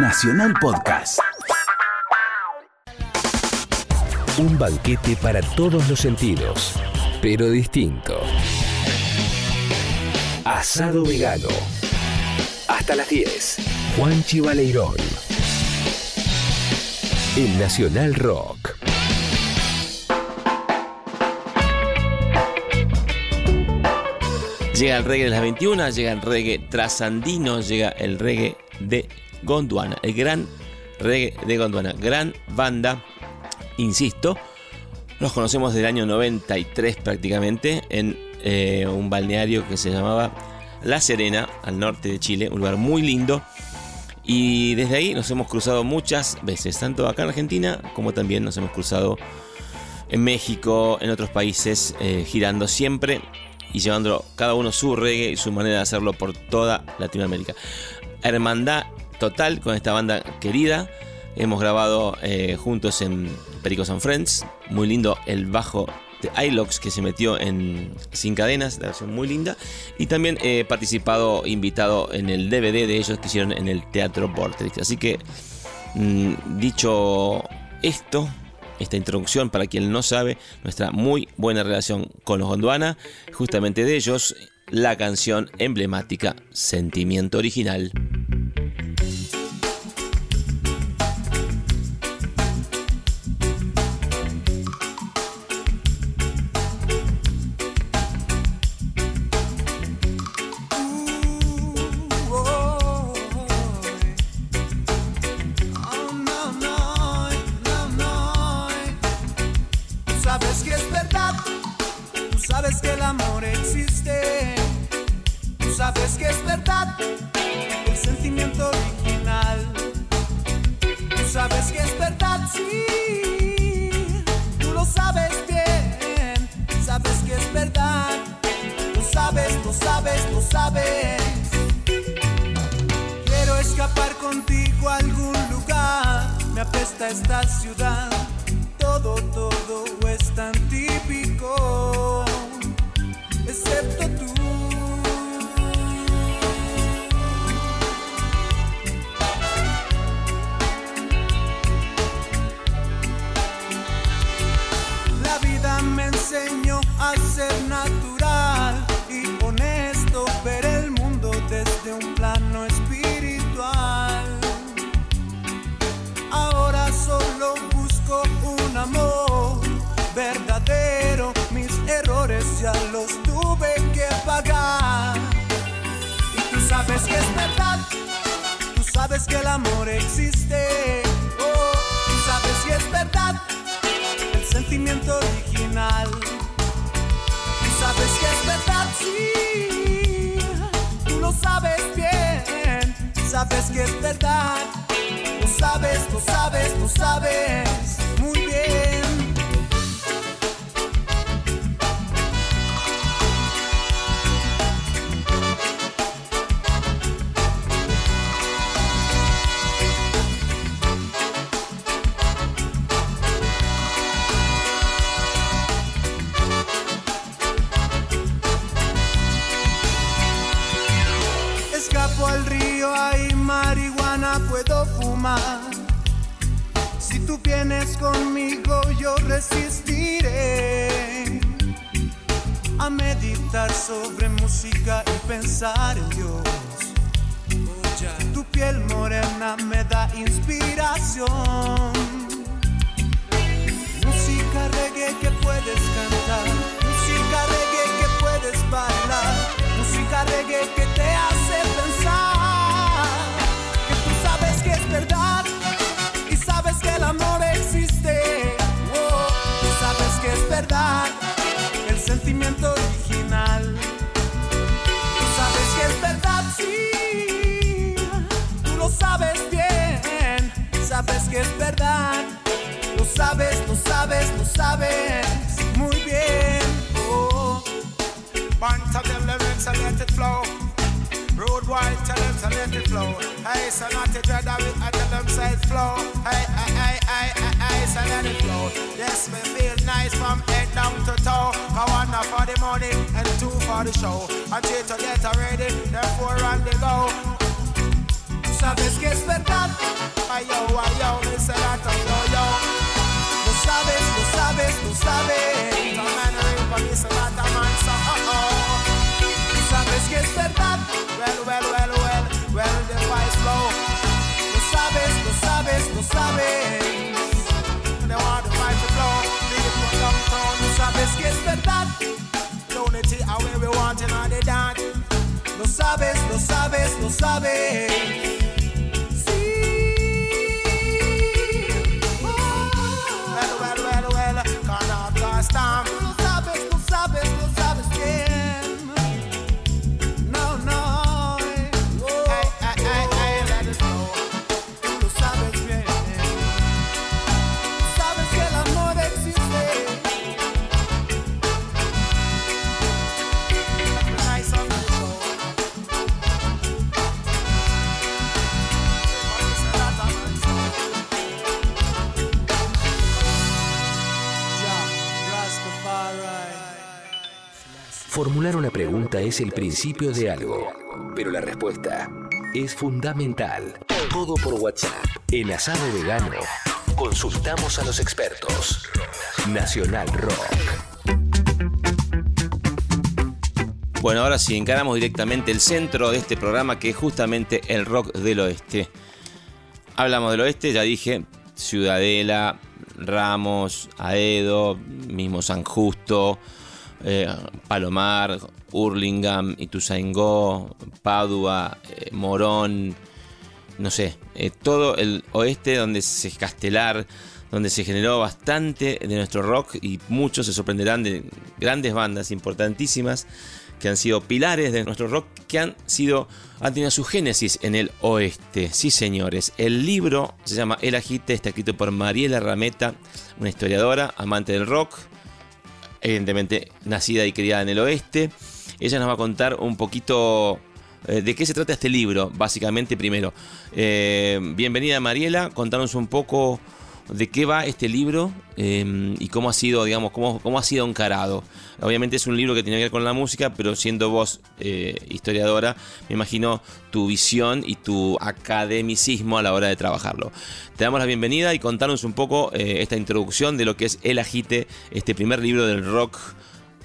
Nacional Podcast. Un banquete para todos los sentidos, pero distinto. Asado vegano. Hasta las 10. Juan Chivaleirón. En Nacional Rock. Llega el reggae de las 21, llega el reggae trasandino, llega el reggae de Gondwana, el gran reggae de Gondwana, gran banda, insisto, los conocemos del año 93 prácticamente en eh, un balneario que se llamaba La Serena, al norte de Chile, un lugar muy lindo. Y desde ahí nos hemos cruzado muchas veces, tanto acá en Argentina como también nos hemos cruzado en México, en otros países, eh, girando siempre y llevando cada uno su reggae y su manera de hacerlo por toda Latinoamérica. Hermandad total con esta banda querida. Hemos grabado eh, juntos en Pericos and Friends. Muy lindo el bajo de iLox que se metió en Sin Cadenas, la versión muy linda. Y también he participado, invitado en el DVD de ellos que hicieron en el Teatro Vortex. Así que, mm, dicho esto, esta introducción para quien no sabe, nuestra muy buena relación con los Gondwana, justamente de ellos, la canción emblemática Sentimiento Original. Si tú vienes conmigo, yo resistiré a meditar sobre música y pensar en Dios. Tu piel morena me da inspiración. Música reggae que puedes cantar, música reggae que puedes bailar, música reggae que te hace que es verdad. Lo sabes, lo sabes, lo sabes muy bien. Oh. Them, it, let it flow. Road wide, tell them to let it flow. Hey, so not to dread of it, I tell them say it flow. Hey, hey, hey, hey, hey, hey, so let it flow. Yes, me feel nice from head down to toe. I want for the money and two for the show. I three to get ready, on the go. sabes que es verdad. Lo sabes, lo sabes, lo sabes. Oh, oh. Sabes que es verdad. Well, well, well, well, well, the wise low. Lo sabes, lo sabes, lo sabes. They Lo sabes que es verdad. Lo sabes, lo sabes, lo sabes. Formular una pregunta es el principio de algo, pero la respuesta es fundamental. Todo por WhatsApp. En Asado Vegano, consultamos a los expertos. Nacional Rock. Bueno, ahora sí, encaramos directamente el centro de este programa que es justamente el rock del oeste. Hablamos del oeste, ya dije, Ciudadela, Ramos, Aedo, mismo San Justo, eh, Palomar, Hurlingham, Ituzaingó, Padua, eh, Morón, no sé, eh, todo el oeste donde se Castelar, donde se generó bastante de nuestro rock y muchos se sorprenderán de grandes bandas importantísimas que han sido pilares de nuestro rock, que han sido han tenido su génesis en el oeste. Sí, señores. El libro se llama El Agite, está escrito por Mariela Rameta, una historiadora, amante del rock, evidentemente nacida y criada en el oeste. Ella nos va a contar un poquito eh, de qué se trata este libro, básicamente primero. Eh, bienvenida Mariela, contanos un poco de qué va este libro em, y cómo ha sido, digamos, cómo, cómo, ha sido encarado. Obviamente es un libro que tiene que ver con la música, pero siendo vos eh, historiadora, me imagino tu visión y tu academicismo a la hora de trabajarlo. Te damos la bienvenida y contanos un poco eh, esta introducción de lo que es El Agite, este primer libro del rock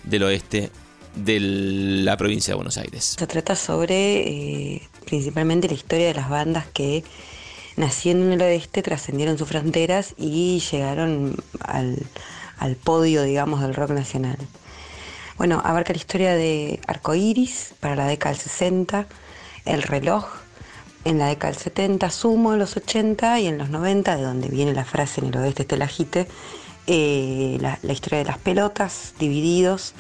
del oeste de la provincia de Buenos Aires. Se trata sobre eh, principalmente la historia de las bandas que naciendo en el oeste, trascendieron sus fronteras y llegaron al, podio, digamos, del rock nacional. Bueno, abarca la historia de Arcoiris para la década del 60, El reloj en la década del 70, Sumo en los 80 y en los 90, de donde viene la frase en el oeste este agite, eh, la, historia de las pelotas, divididos,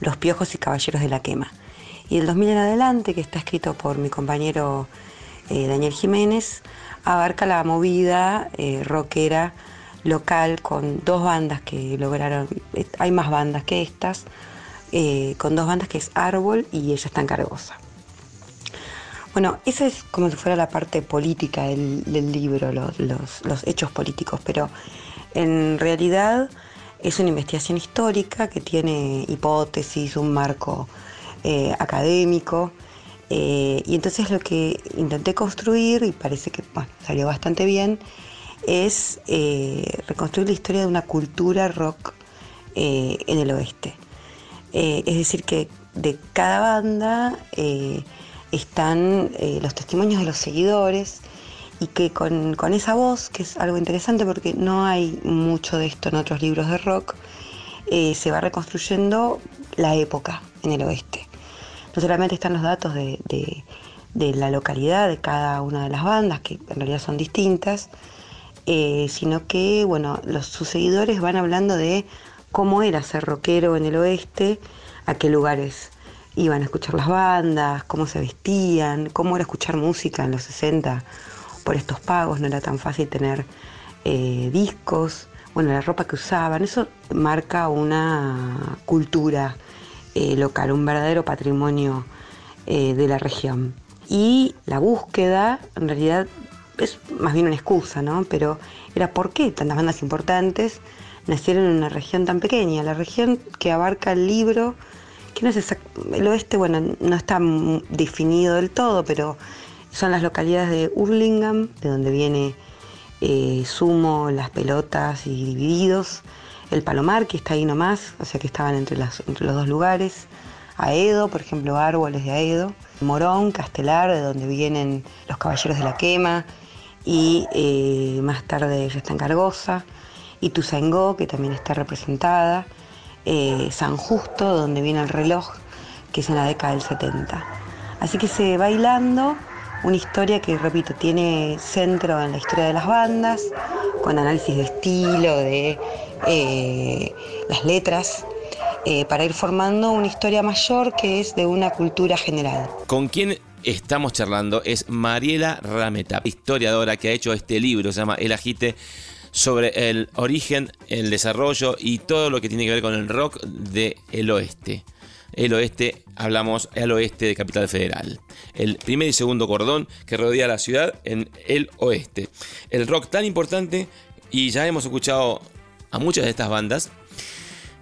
los piojos y caballeros de la quema. Y el 2000 en adelante, que está escrito por mi compañero eh, Daniel Jiménez, abarca la movida eh, rockera local con dos bandas que lograron, eh, hay más bandas que estas, eh, con dos bandas que es Árbol y Ella está en Cargosa. Bueno, esa es como si fuera la parte política del, libro, los, hechos políticos, pero en realidad es una investigación histórica que tiene hipótesis, un marco académico eh, y entonces lo que intenté construir, y parece que salió bastante bien, es eh, reconstruir la historia de una cultura rock eh, en el oeste. es decir, que de cada banda están los testimonios de los seguidores y que con, con, esa voz, que es algo interesante porque no hay mucho de esto en otros libros de rock, se va reconstruyendo la época en el oeste no solamente están los datos de, la localidad de cada una de las bandas, que en realidad son distintas, eh, sino que bueno, los, sus seguidores van hablando de cómo era ser rockero en el oeste, a qué lugares iban a escuchar las bandas, cómo se vestían, cómo era escuchar música en los 60 por estos pagos, no era tan fácil tener eh, discos, bueno, la ropa que usaban, eso marca una cultura eh, local, un verdadero patrimonio eh, de la región. Y la búsqueda, en realidad, es más bien una excusa, ¿no? Pero era por qué tantas bandas importantes nacieron en una región tan pequeña. La región que abarca el libro, que no es el oeste, bueno, no está definido del todo, pero son las localidades de Hurlingham, de donde viene eh, Sumo, Las Pelotas y Divididos, el Palomar, que está ahí nomás, o sea que estaban entre, los dos lugares, Aedo, por ejemplo, árboles de Aedo, Morón, Castelar, de donde vienen los Caballeros de la Quema, y eh, más tarde ya está en Cargosa, Ituzaingó, que también está representada, eh, San Justo, donde viene el reloj, que es en la década del 70. Así que se bailando una historia que, repito, tiene centro en la historia de las bandas, con análisis de estilo, de eh, las letras, eh, para ir formando una historia mayor que es de una cultura general. ¿Con quién estamos charlando? Es Mariela Rameta, historiadora que ha hecho este libro, se llama El Agite sobre el origen, el desarrollo y todo lo que tiene que ver con el rock del oeste el oeste, hablamos al oeste de Capital Federal. El primer y segundo cordón que rodea la ciudad en el oeste. El rock tan importante y ya hemos escuchado a muchas de estas bandas.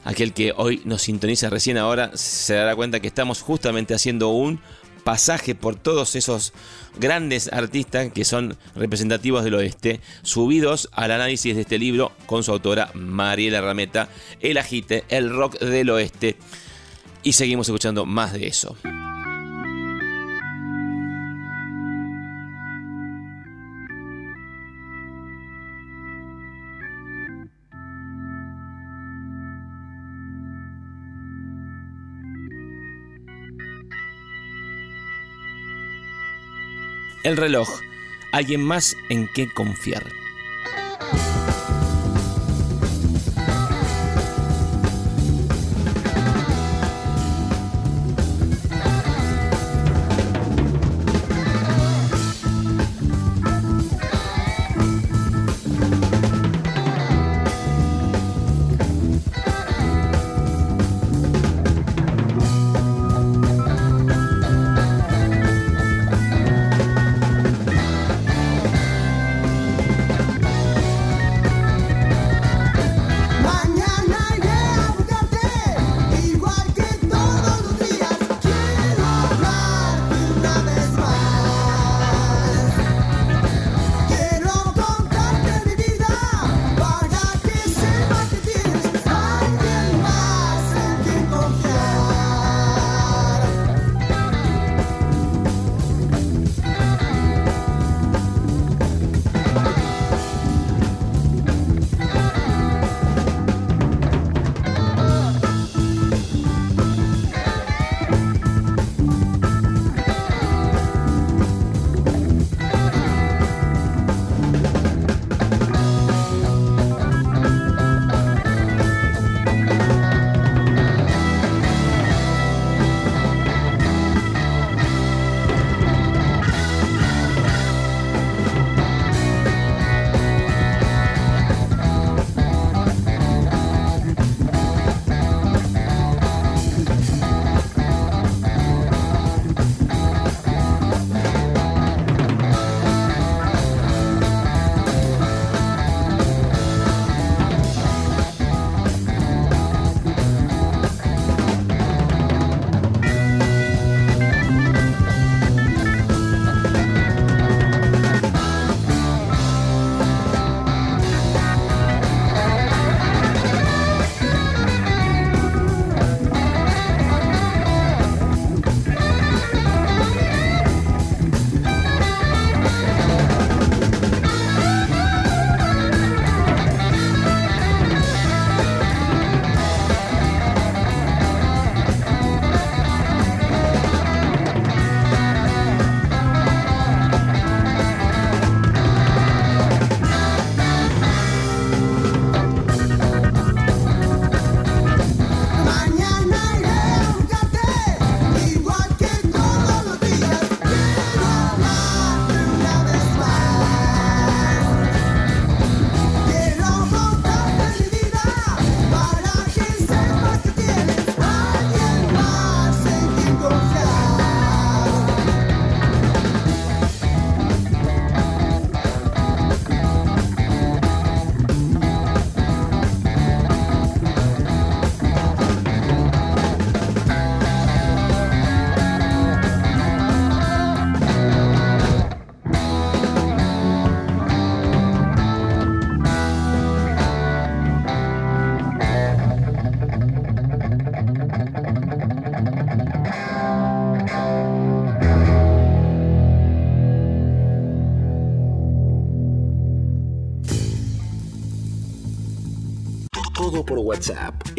Aquel que hoy nos sintoniza recién ahora se dará cuenta que estamos justamente haciendo un pasaje por todos esos grandes artistas que son representativos del oeste, subidos al análisis de este libro con su autora Mariela Rameta, El Agite, el rock del oeste y seguimos escuchando más de eso. El reloj, alguien más en qué confiar.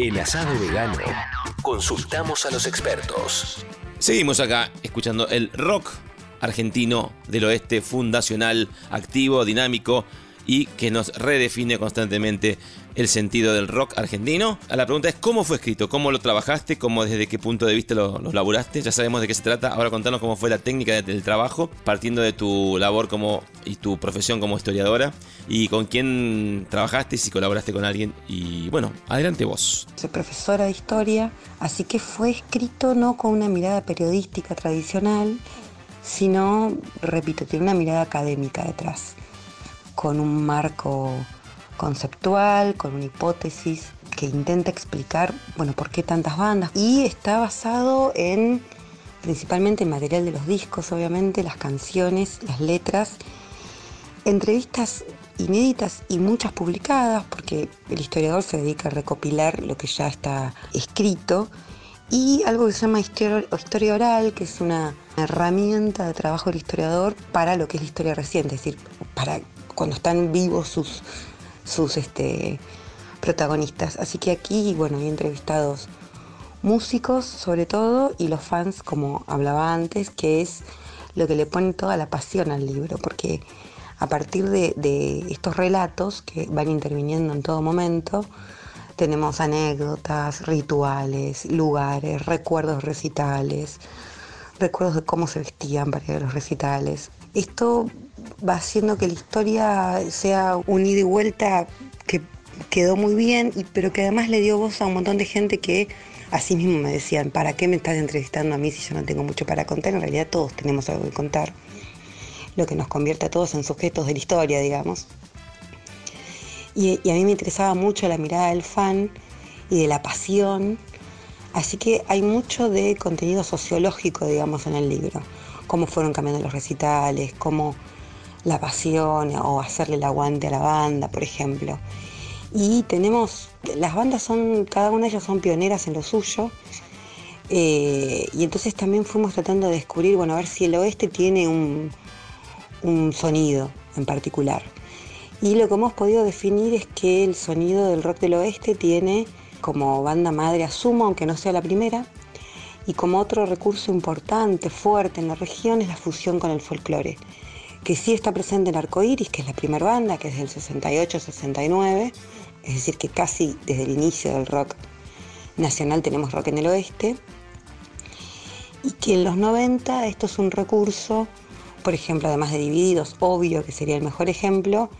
En Asado Vegano, consultamos a los expertos. Seguimos acá escuchando el rock argentino del oeste fundacional, activo, dinámico y que nos redefine constantemente el sentido del rock argentino. La pregunta es cómo fue escrito, cómo lo trabajaste, cómo desde qué punto de vista lo, laburaste. Ya sabemos de qué se trata. Ahora contanos cómo fue la técnica del trabajo, partiendo de tu labor como y tu profesión como historiadora y con quién trabajaste, si colaboraste con alguien. Y bueno, adelante vos. Soy profesora de historia, así que fue escrito no con una mirada periodística tradicional, sino, repito, tiene una mirada académica detrás con un marco conceptual, con una hipótesis que intenta explicar, bueno, por qué tantas bandas. Y está basado en principalmente el material de los discos, obviamente, las canciones, las letras, entrevistas inéditas y muchas publicadas, porque el historiador se dedica a recopilar lo que ya está escrito, y algo que se llama historia, historia oral, que es una herramienta de trabajo del historiador para lo que es la historia reciente, es decir, para cuando están vivos sus, sus este, protagonistas. Así que aquí, bueno, hay entrevistados músicos sobre todo y los fans, como hablaba antes, que es lo que le pone toda la pasión al libro, porque a partir de, de estos relatos que van interviniendo en todo momento, tenemos anécdotas, rituales, lugares, recuerdos recitales, recuerdos de cómo se vestían para ir los recitales. Esto va haciendo que la historia sea un ida y vuelta que quedó muy bien, pero que además le dio voz a un montón de gente que así mismo me decían, ¿para qué me estás entrevistando a mí si yo no tengo mucho para contar? En realidad todos tenemos algo que contar, lo que nos convierte a todos en sujetos de la historia, digamos. Y, y a mí me interesaba mucho la mirada del fan y de la pasión, así que hay mucho de contenido sociológico, digamos, en el libro, cómo fueron cambiando los recitales, cómo la pasión o hacerle el aguante a la banda, por ejemplo. Y tenemos, las bandas son, cada una de ellas son pioneras en lo suyo. Eh, y entonces también fuimos tratando de descubrir, bueno, a ver si el oeste tiene un, un sonido en particular. Y lo que hemos podido definir es que el sonido del rock del oeste tiene como banda madre a Sumo, aunque no sea la primera, y como otro recurso importante, fuerte en la región es la fusión con el folclore que sí está presente en Arcoiris, que es la primera banda, que es del 68-69, es decir, que casi desde el inicio del rock nacional tenemos rock en el oeste, y que en los 90 esto es un recurso, por ejemplo, además de Divididos, obvio que sería el mejor ejemplo,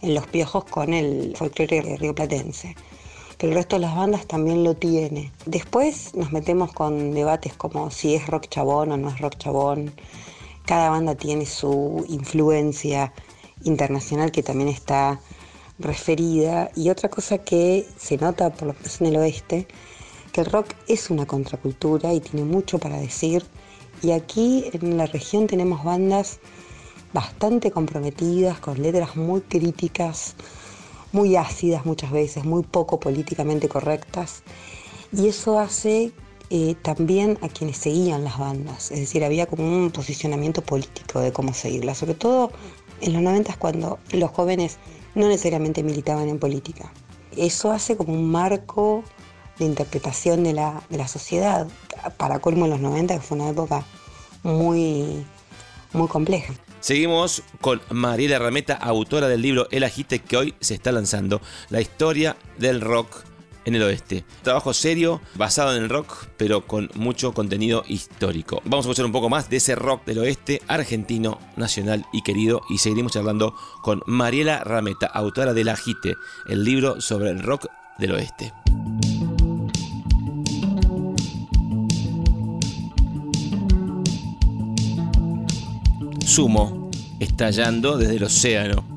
en Los Piojos con el folclore rioplatense. Pero el resto de las bandas también lo tiene. Después nos metemos con debates como si es rock chabón o no es rock chabón, cada banda tiene su influencia internacional que también está referida. Y otra cosa que se nota por lo menos en el oeste, que el rock es una contracultura y tiene mucho para decir. Y aquí en la región tenemos bandas bastante comprometidas, con letras muy críticas, muy ácidas muchas veces, muy poco políticamente correctas. Y eso hace eh, también a quienes seguían las bandas, es decir, había como un posicionamiento político de cómo seguirlas, sobre todo en los 90 cuando los jóvenes no necesariamente militaban en política. Eso hace como un marco de interpretación de la, sociedad, para colmo en los 90, que fue una época muy, muy compleja. Seguimos con Mariela Rameta, autora del libro El Agite que hoy se está lanzando, la historia del rock en el oeste. Trabajo serio, basado en el rock, pero con mucho contenido histórico. Vamos a escuchar un poco más de ese rock del oeste argentino, nacional y querido, y seguiremos hablando con Mariela Rameta, autora del Agite, el libro sobre el rock del oeste. Sumo, estallando desde el océano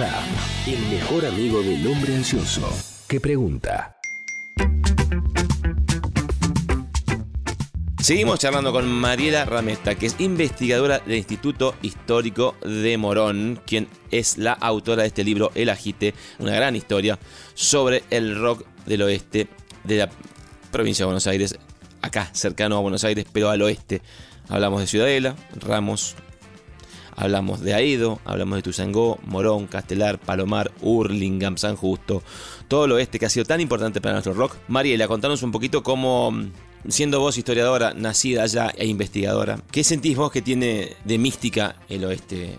El mejor amigo del hombre ansioso. que pregunta? Seguimos charlando con Mariela Ramesta, que es investigadora del Instituto Histórico de Morón, quien es la autora de este libro El Agite, una gran historia sobre el rock del oeste de la provincia de Buenos Aires, acá cercano a Buenos Aires, pero al oeste. Hablamos de Ciudadela, Ramos, hablamos de Aedo, hablamos de Tuzangó, Morón, Castelar, Palomar, Hurlingham, San Justo, todo el oeste que ha sido tan importante para nuestro rock. Mariela, contanos un poquito cómo, siendo vos historiadora, nacida allá e investigadora, ¿qué sentís vos que tiene de mística el oeste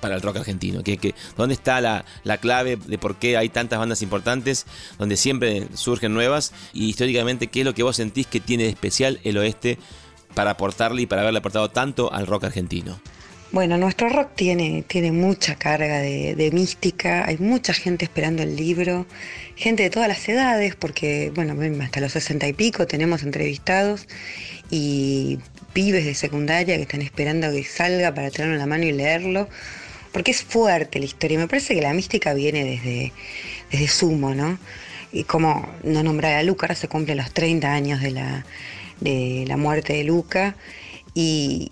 para el rock argentino? ¿Qué, qué, dónde está la, la, clave de por qué hay tantas bandas importantes, donde siempre surgen nuevas? Y históricamente, ¿qué es lo que vos sentís que tiene de especial el oeste para aportarle y para haberle aportado tanto al rock argentino? Bueno, nuestro rock tiene, tiene mucha carga de, mística, hay mucha gente esperando el libro, gente de todas las edades, porque, bueno, hasta los sesenta y pico tenemos entrevistados y pibes de secundaria que están esperando que salga para tenerlo en la mano y leerlo, porque es fuerte la historia. Me parece que la mística viene desde, desde Sumo, ¿no? Y como no nombrar a Luca, ahora se cumplen los 30 años de la, de la muerte de Luca. Y,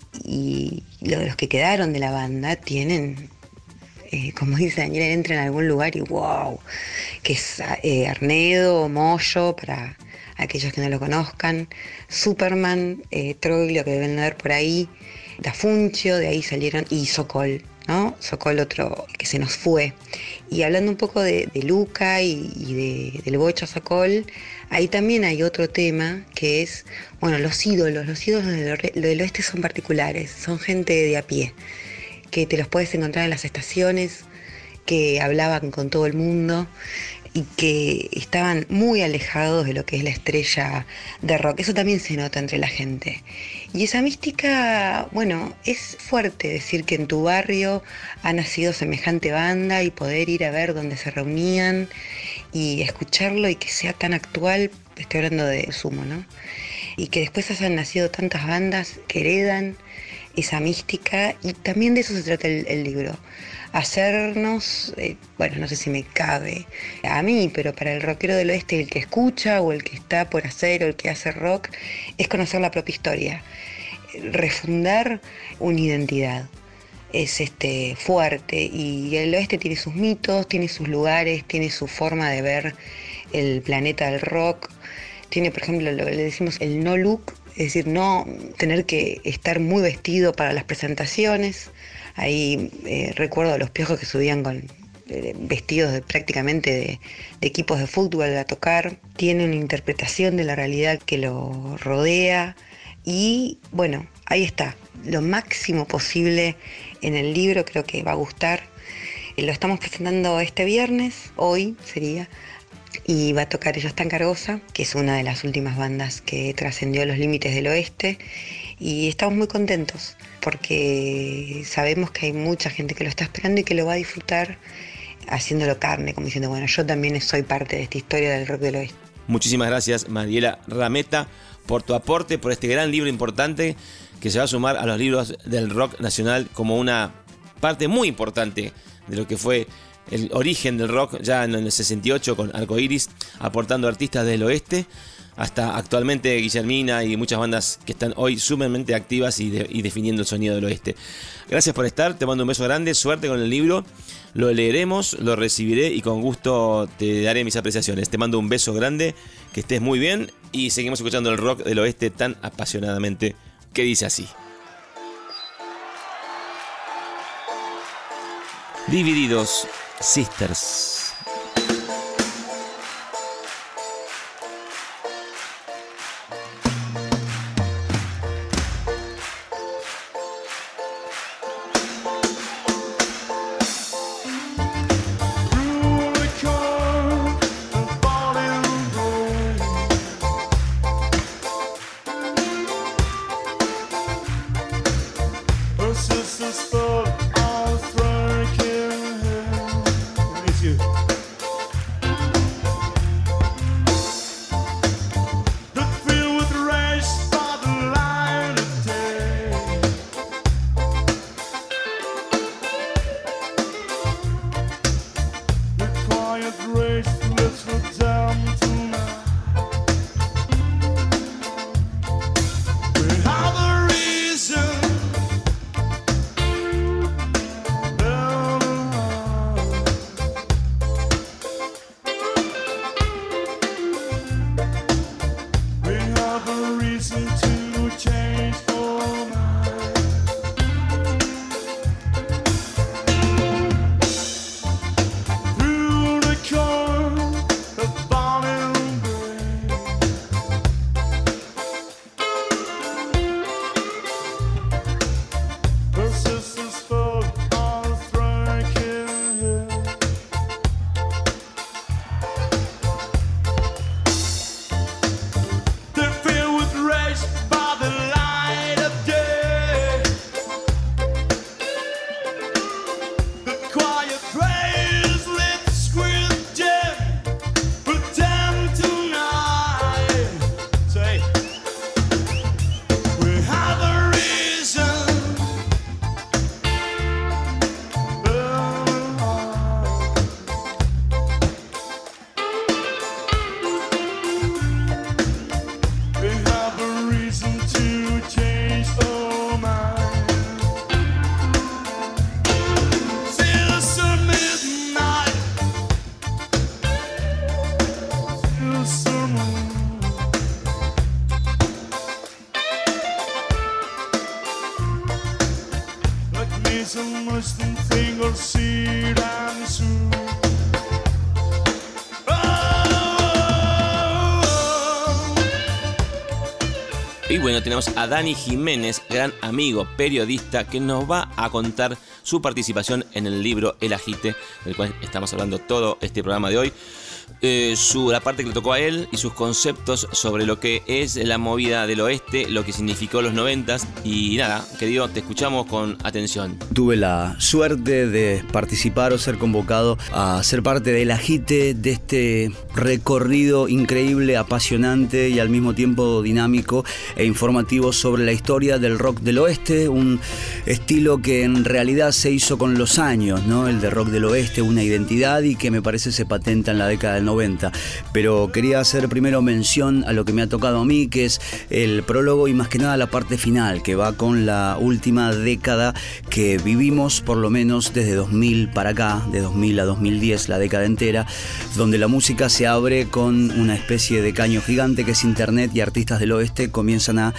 los que quedaron de la banda tienen, eh, como dice Daniel, entran en algún lugar y wow, que es eh, Arnedo, Moyo, para aquellos que no lo conozcan, Superman, eh, Troilo, que deben ver por ahí, Dafuncio, de ahí salieron, y Sokol, ¿no? Otro que se nos fue. Y hablando un poco de, Luca y, de, del Bocho Sokol, ahí también hay otro tema que es, bueno, los ídolos. Los ídolos del oeste son particulares, son gente de a pie, que te los puedes encontrar en las estaciones, que hablaban con todo el mundo y que estaban muy alejados de lo que es la estrella de rock. Eso también se nota entre la gente. Y esa mística, bueno, es fuerte decir que en tu barrio ha nacido semejante banda y poder ir a ver dónde se reunían y escucharlo y que sea tan actual, estoy hablando de Sumo, ¿no? Y que después hayan nacido tantas bandas que heredan esa mística y también de eso se trata el, el libro hacernos, eh, bueno, no sé si me cabe a mí, pero para el rockero del oeste, el que escucha o el que está por hacer o el que hace rock, es conocer la propia historia, refundar una identidad. Es este fuerte y el oeste tiene sus mitos, tiene sus lugares, tiene su forma de ver el planeta del rock. Tiene, por ejemplo, lo que le decimos el no look, es decir, no tener que estar muy vestido para las presentaciones, Ahí eh, recuerdo a los piojos que subían con eh, vestidos prácticamente de, de, equipos de fútbol a tocar. Tiene una interpretación de la realidad que lo rodea. Y bueno, ahí está. Lo máximo posible en el libro, creo que va a gustar. Eh, lo estamos presentando este viernes, hoy sería. Y va a tocar Ella está en Cargosa, que es una de las últimas bandas que trascendió los límites del oeste. Y estamos muy contentos porque sabemos que hay mucha gente que lo está esperando y que lo va a disfrutar haciéndolo carne, como diciendo, bueno, yo también soy parte de esta historia del rock del oeste. Muchísimas gracias, Mariela Rameta, por tu aporte, por este gran libro importante que se va a sumar a los libros del rock nacional como una parte muy importante de lo que fue el origen del rock ya en el 68 con Iris aportando artistas del oeste hasta actualmente Guillermina y muchas bandas que están hoy sumamente activas y, definiendo el sonido del oeste. Gracias por estar, te mando un beso grande, suerte con el libro, lo leeremos, lo recibiré y con gusto te daré mis apreciaciones. Te mando un beso grande, que estés muy bien y seguimos escuchando el rock del oeste tan apasionadamente que dice así. Divididos, Sisters. A Dani Jiménez, gran amigo, periodista, que nos va a contar su participación en el libro El Agite, del cual estamos hablando todo este programa de hoy. Eh, su, la parte que le tocó a él y sus conceptos sobre lo que es la movida del oeste, lo que significó los noventas. Y nada, querido, te escuchamos con atención. Tuve la suerte de participar o ser convocado a ser parte del agite de este recorrido increíble, apasionante y al mismo tiempo dinámico e informativo sobre la historia del rock del oeste, un estilo que en realidad se hizo con los años, ¿no? El de rock del oeste, una identidad y que me parece se patenta en la década del 90. Pero quería hacer primero mención a lo que me ha tocado a mí, que es el prólogo y más que nada la parte final, que va con la última década que vivimos, por lo menos desde 2000 para acá, de 2000 a 2010, la década entera, donde la música se abre con una especie de caño gigante que es Internet y artistas del oeste comienzan a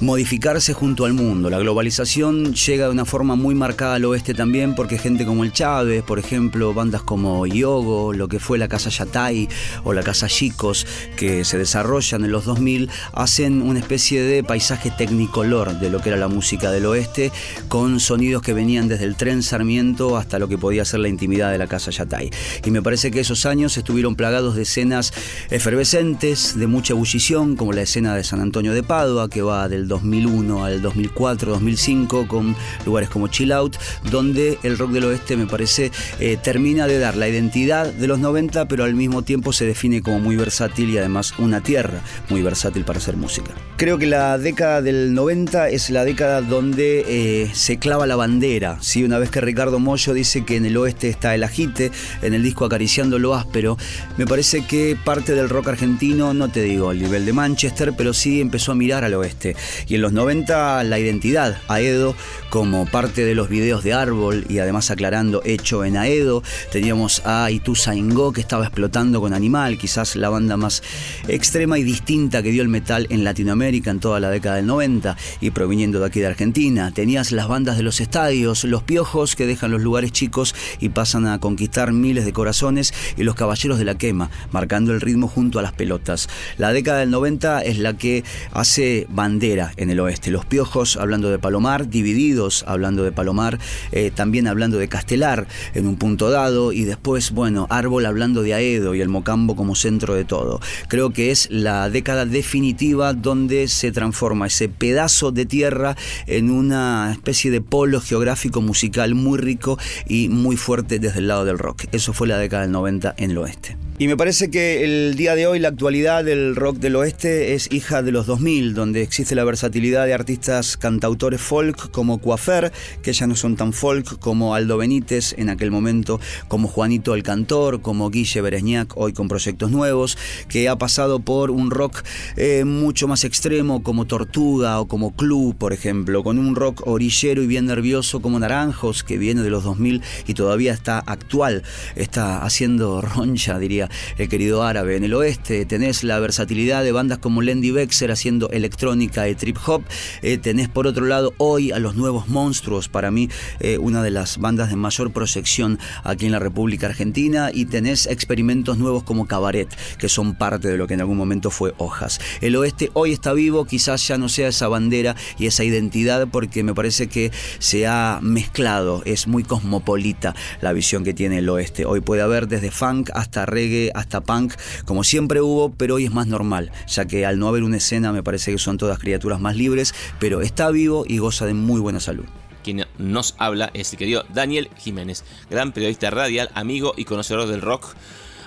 modificarse junto al mundo. La globalización llega de una forma muy marcada al oeste también porque gente como el Chávez, por ejemplo, bandas como Yogo, lo que fue la Casa Yatay o la Casa Chicos que se desarrollan en los 2000 hacen una especie de paisaje tecnicolor de lo que era la música del oeste con sonidos que venían desde el tren Sarmiento hasta lo que podía ser la intimidad de la Casa Yatay. Y me parece que esos años estuvieron plagados de escenas efervescentes, de mucha ebullición, como la escena de San Antonio de Gradua, que va del 2001 al 2004, 2005, con lugares como Chill Out, donde el rock del oeste me parece eh, termina de dar la identidad de los 90, pero al mismo tiempo se define como muy versátil y además una tierra muy versátil para hacer música. Creo que la década del 90 es la década donde eh, se clava la bandera. ¿sí? Una vez que Ricardo Mollo dice que en el oeste está el agite, en el disco Acariciando lo áspero, me parece que parte del rock argentino, no te digo al nivel de Manchester, pero sí empezó a mirar al oeste. Y en los 90 la identidad, Aedo como parte de los videos de Árbol y además aclarando hecho en Aedo, teníamos a Ituza Ingo que estaba explotando con Animal, quizás la banda más extrema y distinta que dio el metal en Latinoamérica en toda la década del 90 y proviniendo de aquí de Argentina. Tenías las bandas de los estadios, los piojos que dejan los lugares chicos y pasan a conquistar miles de corazones y los caballeros de la quema, marcando el ritmo junto a las pelotas. La década del 90 es la que hace bandera en el oeste. Los piojos hablando de Palomar, divididos hablando de Palomar, eh, también hablando de Castelar en un punto dado y después, bueno, Árbol hablando de Aedo y el Mocambo como centro de todo. Creo que es la década definitiva donde se transforma ese pedazo de tierra en una especie de polo geográfico musical muy rico y muy fuerte desde el lado del rock. Eso fue la década del 90 en el oeste. Y me parece que el día de hoy la actualidad del rock del oeste es hija de los 2000, donde existe la versatilidad de artistas cantautores folk como Coafer, que ya no son tan folk, como Aldo Benítez en aquel momento, como Juanito el Cantor, como Guille Beresñac, hoy con proyectos nuevos, que ha pasado por un rock eh, mucho más extremo como Tortuga o como Club, por ejemplo, con un rock orillero y bien nervioso como Naranjos, que viene de los 2000 y todavía está actual, está haciendo roncha, diría el querido árabe. En el oeste tenés la versatilidad de bandas como Lendy Bexer haciendo electrónica y trip hop. Eh, tenés por otro lado hoy a los nuevos monstruos, para mí eh, una de las bandas de mayor proyección aquí en la República Argentina. Y tenés experimentos nuevos como Cabaret, que son parte de lo que en algún momento fue Hojas. El oeste hoy está vivo, quizás ya no sea esa bandera y esa identidad porque me parece que se ha mezclado, es muy cosmopolita la visión que tiene el oeste. Hoy puede haber desde funk hasta reggae hasta punk, como siempre hubo, pero hoy es más normal, ya que al no haber una escena me parece que son todas criaturas más libres, pero está vivo y goza de muy buena salud. Quien nos habla es el querido Daniel Jiménez, gran periodista radial, amigo y conocedor del rock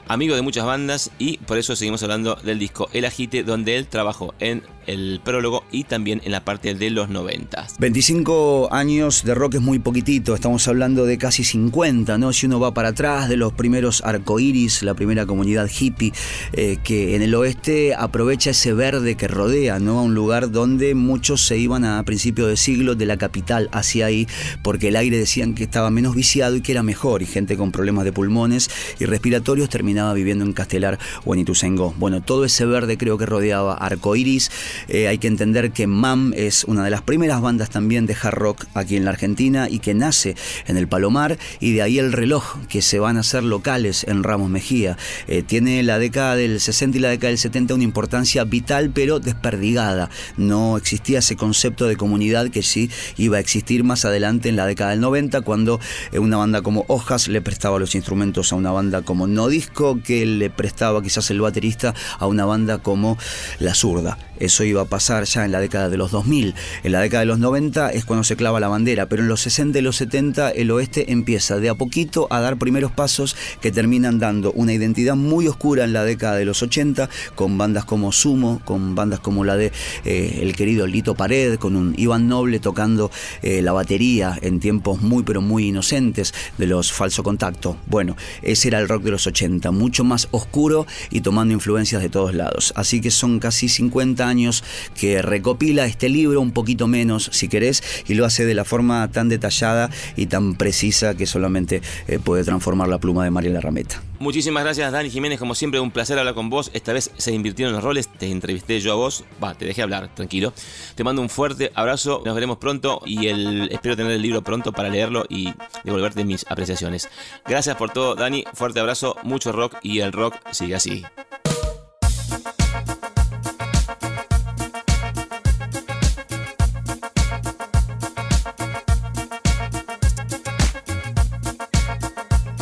amigo de muchas bandas y por eso seguimos hablando del disco El Agite, donde él trabajó en el prólogo y también en la parte de los 90. 25 años de rock es muy poquitito, estamos hablando de casi 50, ¿no? Si uno va para atrás de los primeros arcoíris, la primera comunidad hippie eh, que en el oeste aprovecha ese verde que rodea, ¿no? A un lugar donde muchos se iban a principios de siglo de la capital hacia ahí porque el aire decían que estaba menos viciado y que era mejor y gente con problemas de pulmones y respiratorios terminaba viviendo en Castelar o en Ituzaingó. Bueno, todo ese verde creo que rodeaba arcoíris eh, hay que entender que MAM es una de las primeras bandas también de hard rock aquí en la Argentina y que nace en el Palomar y de ahí el reloj que se van a hacer locales en Ramos Mejía. Eh, tiene la década del 60 y la década del 70 una importancia vital pero desperdigada. No existía ese concepto de comunidad que sí iba a existir más adelante en la década del 90 cuando eh, una banda como Hojas le prestaba los instrumentos a una banda como No Disco que le prestaba quizás el baterista a una banda como La Zurda. Eso iba a pasar ya en la década de los 2000. En la década de los 90 es cuando se clava la bandera, pero en los 60 y los 70 el oeste empieza de a poquito a dar primeros pasos que terminan dando una identidad muy oscura en la década de los 80, con bandas como Sumo, con bandas como la de eh, el querido Lito Pared, con un Iván Noble tocando eh, la batería en tiempos muy pero muy inocentes de los falso contacto. Bueno, ese era el rock de los 80, mucho más oscuro y tomando influencias de todos lados. Así que son casi 50 años que recopila este libro, un poquito menos si querés, y lo hace de la forma tan detallada y tan precisa que solamente eh, puede transformar la pluma de Mariela Rameta. Muchísimas gracias Dani Jiménez, como siempre un placer hablar con vos. Esta vez se invirtieron los roles, te entrevisté yo a vos, va, te dejé hablar, tranquilo. Te mando un fuerte abrazo, nos veremos pronto y espero tener el libro pronto para leerlo y devolverte mis apreciaciones. Gracias por todo Dani, fuerte abrazo, mucho rock y el rock sigue así.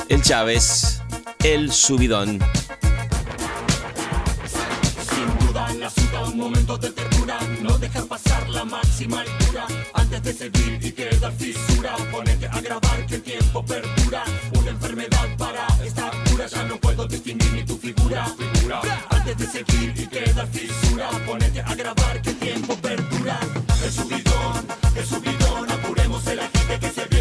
El Chávez, el subidón. Sin duda nacido un momento de ternura, no dejar pasar la máxima altura. Antes de seguir y quedar fisura, ponete a grabar que el tiempo perdura. Una enfermedad para ya no puedo distinguir ni tu figura, figura. Antes de seguir y quedar fisura Ponete a grabar que el tiempo perdura. El subidón, el subidón Apuremos el agente que se viene.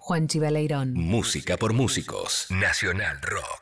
Juan Chivaleirón. Música por músicos. Nacional Rock.